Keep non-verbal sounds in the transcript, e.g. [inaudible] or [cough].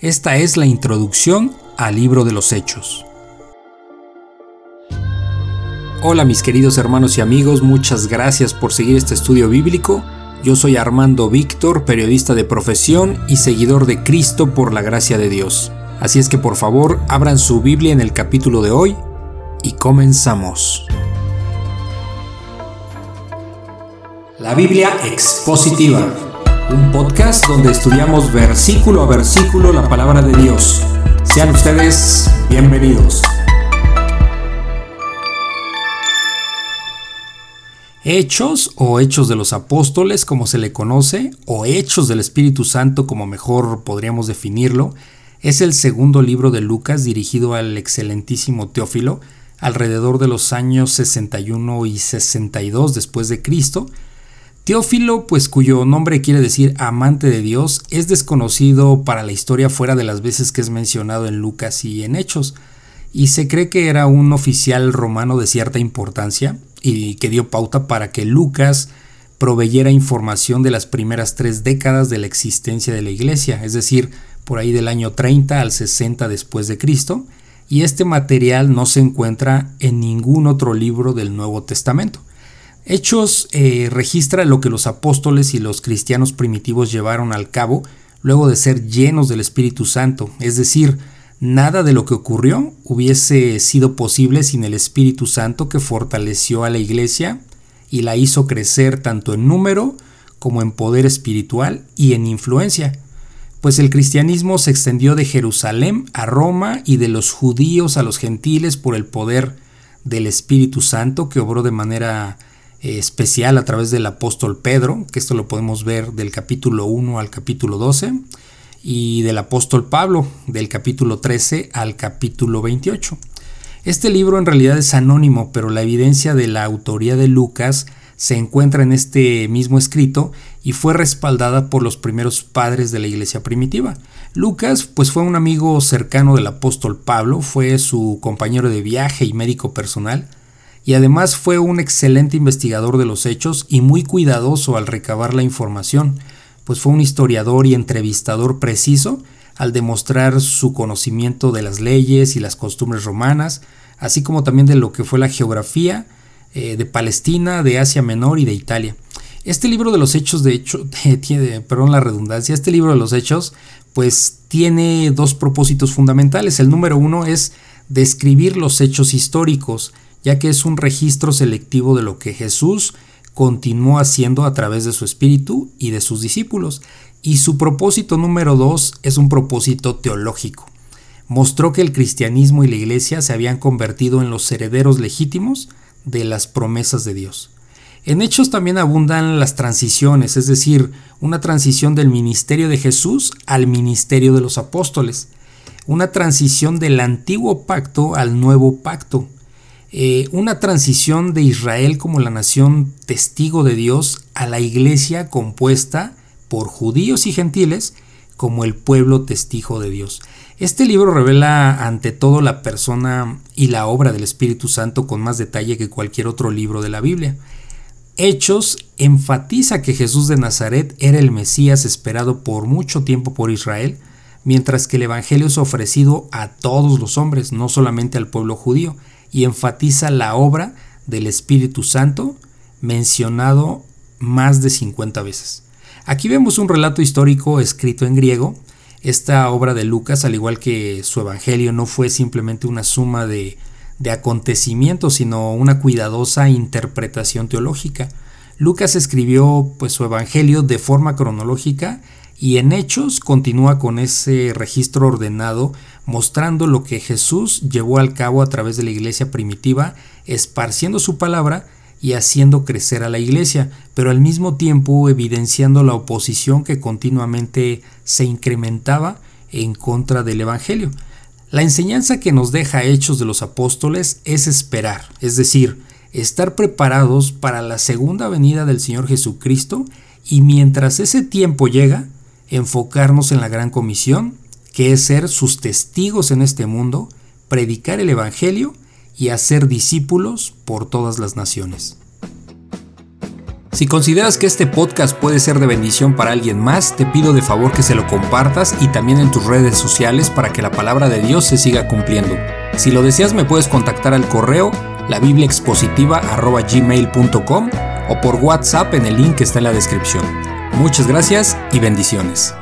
Esta es la introducción al libro de los Hechos. Hola mis queridos hermanos y amigos, muchas gracias por seguir este estudio bíblico. Yo soy Armando Víctor, periodista de profesión y seguidor de Cristo por la gracia de Dios. Así es que por favor abran su Biblia en el capítulo de hoy y comenzamos. La Biblia expositiva un podcast donde estudiamos versículo a versículo la palabra de Dios. Sean ustedes bienvenidos. Hechos o Hechos de los Apóstoles, como se le conoce, o Hechos del Espíritu Santo, como mejor podríamos definirlo, es el segundo libro de Lucas dirigido al excelentísimo Teófilo alrededor de los años 61 y 62 después de Cristo, Teófilo, pues cuyo nombre quiere decir amante de Dios, es desconocido para la historia fuera de las veces que es mencionado en Lucas y en Hechos, y se cree que era un oficial romano de cierta importancia y que dio pauta para que Lucas proveyera información de las primeras tres décadas de la existencia de la iglesia, es decir, por ahí del año 30 al 60 después de Cristo, y este material no se encuentra en ningún otro libro del Nuevo Testamento. Hechos eh, registra lo que los apóstoles y los cristianos primitivos llevaron al cabo luego de ser llenos del Espíritu Santo, es decir, nada de lo que ocurrió hubiese sido posible sin el Espíritu Santo que fortaleció a la iglesia y la hizo crecer tanto en número como en poder espiritual y en influencia, pues el cristianismo se extendió de Jerusalén a Roma y de los judíos a los gentiles por el poder del Espíritu Santo que obró de manera especial a través del apóstol Pedro, que esto lo podemos ver del capítulo 1 al capítulo 12, y del apóstol Pablo del capítulo 13 al capítulo 28. Este libro en realidad es anónimo, pero la evidencia de la autoría de Lucas se encuentra en este mismo escrito y fue respaldada por los primeros padres de la iglesia primitiva. Lucas pues fue un amigo cercano del apóstol Pablo, fue su compañero de viaje y médico personal, y además fue un excelente investigador de los hechos y muy cuidadoso al recabar la información, pues fue un historiador y entrevistador preciso al demostrar su conocimiento de las leyes y las costumbres romanas, así como también de lo que fue la geografía eh, de Palestina, de Asia Menor y de Italia. Este libro de los hechos, de hecho, [laughs] tiene, perdón la redundancia, este libro de los hechos, pues tiene dos propósitos fundamentales. El número uno es describir los hechos históricos, ya que es un registro selectivo de lo que Jesús continuó haciendo a través de su espíritu y de sus discípulos. Y su propósito número dos es un propósito teológico. Mostró que el cristianismo y la iglesia se habían convertido en los herederos legítimos de las promesas de Dios. En Hechos también abundan las transiciones, es decir, una transición del ministerio de Jesús al ministerio de los apóstoles, una transición del antiguo pacto al nuevo pacto, eh, una transición de Israel como la nación testigo de Dios a la iglesia compuesta por judíos y gentiles como el pueblo testigo de Dios. Este libro revela ante todo la persona y la obra del Espíritu Santo con más detalle que cualquier otro libro de la Biblia. Hechos enfatiza que Jesús de Nazaret era el Mesías esperado por mucho tiempo por Israel, mientras que el Evangelio es ofrecido a todos los hombres, no solamente al pueblo judío y enfatiza la obra del Espíritu Santo mencionado más de 50 veces. Aquí vemos un relato histórico escrito en griego. Esta obra de Lucas, al igual que su Evangelio, no fue simplemente una suma de, de acontecimientos, sino una cuidadosa interpretación teológica. Lucas escribió pues, su Evangelio de forma cronológica y en Hechos continúa con ese registro ordenado mostrando lo que Jesús llevó al cabo a través de la iglesia primitiva, esparciendo su palabra y haciendo crecer a la iglesia, pero al mismo tiempo evidenciando la oposición que continuamente se incrementaba en contra del Evangelio. La enseñanza que nos deja Hechos de los Apóstoles es esperar, es decir, estar preparados para la segunda venida del Señor Jesucristo y mientras ese tiempo llega, enfocarnos en la gran comisión, que es ser sus testigos en este mundo, predicar el Evangelio y hacer discípulos por todas las naciones. Si consideras que este podcast puede ser de bendición para alguien más, te pido de favor que se lo compartas y también en tus redes sociales para que la palabra de Dios se siga cumpliendo. Si lo deseas me puedes contactar al correo labibliaexpositiva.gmail.com o por WhatsApp en el link que está en la descripción. Muchas gracias y bendiciones.